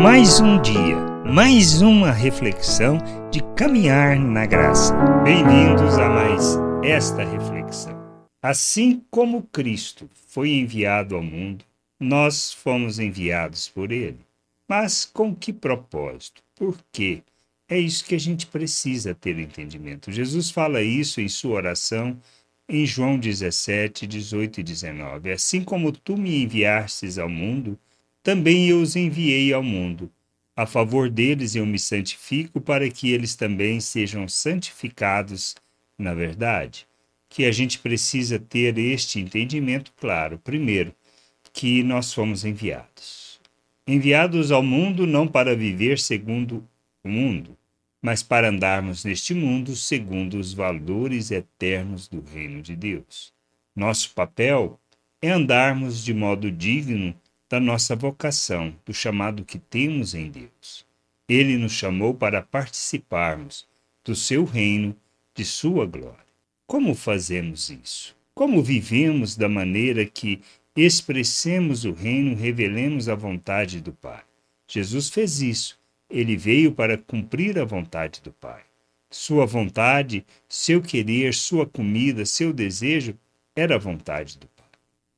Mais um dia, mais uma reflexão de caminhar na graça. Bem-vindos a mais esta reflexão. Assim como Cristo foi enviado ao mundo, nós fomos enviados por ele. Mas com que propósito? Por quê? É isso que a gente precisa ter entendimento. Jesus fala isso em sua oração em João 17, 18 e 19. Assim como tu me enviastes ao mundo, também eu os enviei ao mundo. A favor deles eu me santifico para que eles também sejam santificados na verdade. Que a gente precisa ter este entendimento claro. Primeiro, que nós fomos enviados. Enviados ao mundo não para viver segundo o mundo, mas para andarmos neste mundo segundo os valores eternos do reino de Deus. Nosso papel é andarmos de modo digno da nossa vocação, do chamado que temos em Deus. Ele nos chamou para participarmos do seu reino, de sua glória. Como fazemos isso? Como vivemos da maneira que expressemos o reino, revelemos a vontade do Pai? Jesus fez isso ele veio para cumprir a vontade do Pai. Sua vontade, seu querer, sua comida, seu desejo era a vontade do Pai.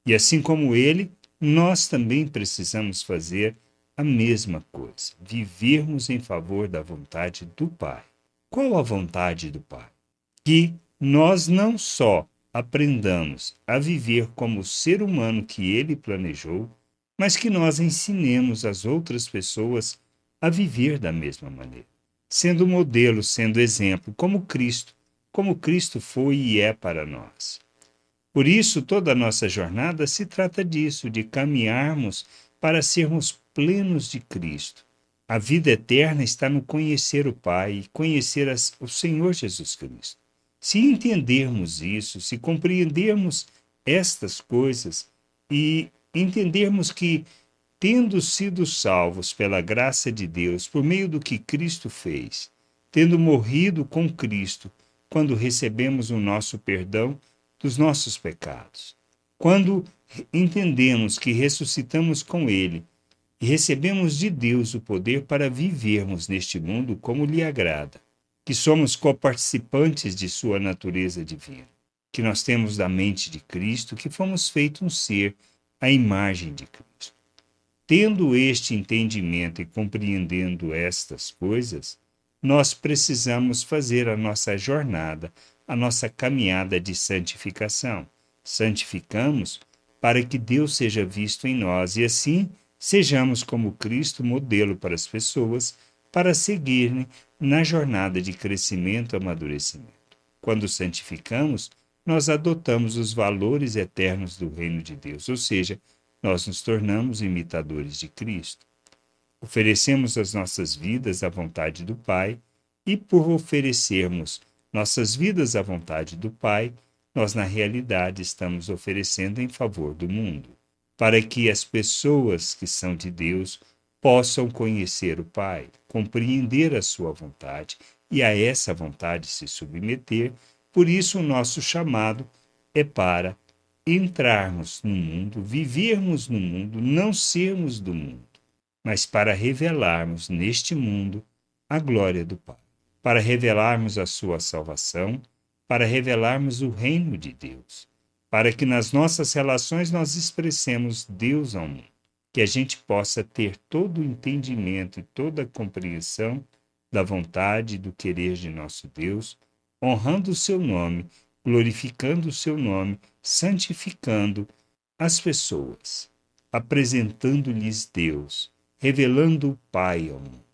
E assim como ele, nós também precisamos fazer a mesma coisa, vivermos em favor da vontade do Pai. Qual a vontade do Pai? Que nós não só aprendamos a viver como o ser humano que ele planejou, mas que nós ensinemos as outras pessoas a viver da mesma maneira, sendo modelo, sendo exemplo, como Cristo, como Cristo foi e é para nós. Por isso, toda a nossa jornada se trata disso, de caminharmos para sermos plenos de Cristo. A vida eterna está no conhecer o Pai e conhecer as, o Senhor Jesus Cristo. Se entendermos isso, se compreendermos estas coisas e entendermos que tendo sido salvos pela graça de Deus por meio do que Cristo fez, tendo morrido com Cristo quando recebemos o nosso perdão dos nossos pecados, quando entendemos que ressuscitamos com Ele e recebemos de Deus o poder para vivermos neste mundo como lhe agrada, que somos coparticipantes de Sua natureza divina, que nós temos da mente de Cristo, que fomos feitos um ser à imagem de Cristo. Tendo este entendimento e compreendendo estas coisas, nós precisamos fazer a nossa jornada, a nossa caminhada de santificação. Santificamos para que Deus seja visto em nós e assim sejamos como Cristo modelo para as pessoas para seguirem na jornada de crescimento e amadurecimento. Quando santificamos, nós adotamos os valores eternos do reino de Deus, ou seja, nós nos tornamos imitadores de Cristo. Oferecemos as nossas vidas à vontade do Pai, e por oferecermos nossas vidas à vontade do Pai, nós na realidade estamos oferecendo em favor do mundo, para que as pessoas que são de Deus possam conhecer o Pai, compreender a sua vontade e a essa vontade se submeter. Por isso, o nosso chamado é para entrarmos no mundo, vivermos no mundo, não sermos do mundo, mas para revelarmos neste mundo a glória do Pai, para revelarmos a sua salvação, para revelarmos o reino de Deus, para que nas nossas relações nós expressemos Deus ao mundo, que a gente possa ter todo o entendimento e toda a compreensão da vontade e do querer de nosso Deus, honrando o seu nome glorificando o seu nome, santificando as pessoas, apresentando-lhes Deus, revelando o Pai ao mundo,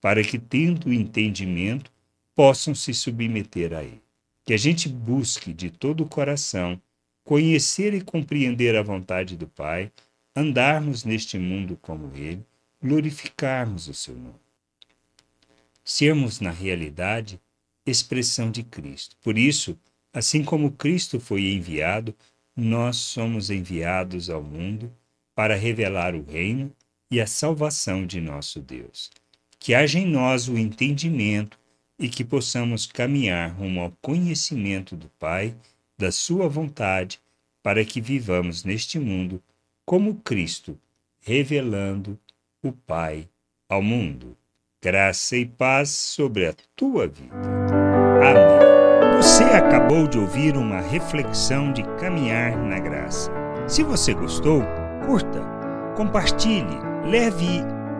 para que, tendo o entendimento, possam se submeter a Ele. Que a gente busque de todo o coração conhecer e compreender a vontade do Pai, andarmos neste mundo como Ele, glorificarmos o seu nome. Sermos, na realidade, expressão de Cristo. Por isso, Assim como Cristo foi enviado, nós somos enviados ao mundo para revelar o reino e a salvação de nosso Deus. Que haja em nós o entendimento e que possamos caminhar rumo ao conhecimento do Pai, da Sua vontade, para que vivamos neste mundo como Cristo, revelando o Pai ao mundo. Graça e paz sobre a tua vida. Amém. Você acabou de ouvir uma reflexão de caminhar na graça. Se você gostou, curta, compartilhe, leve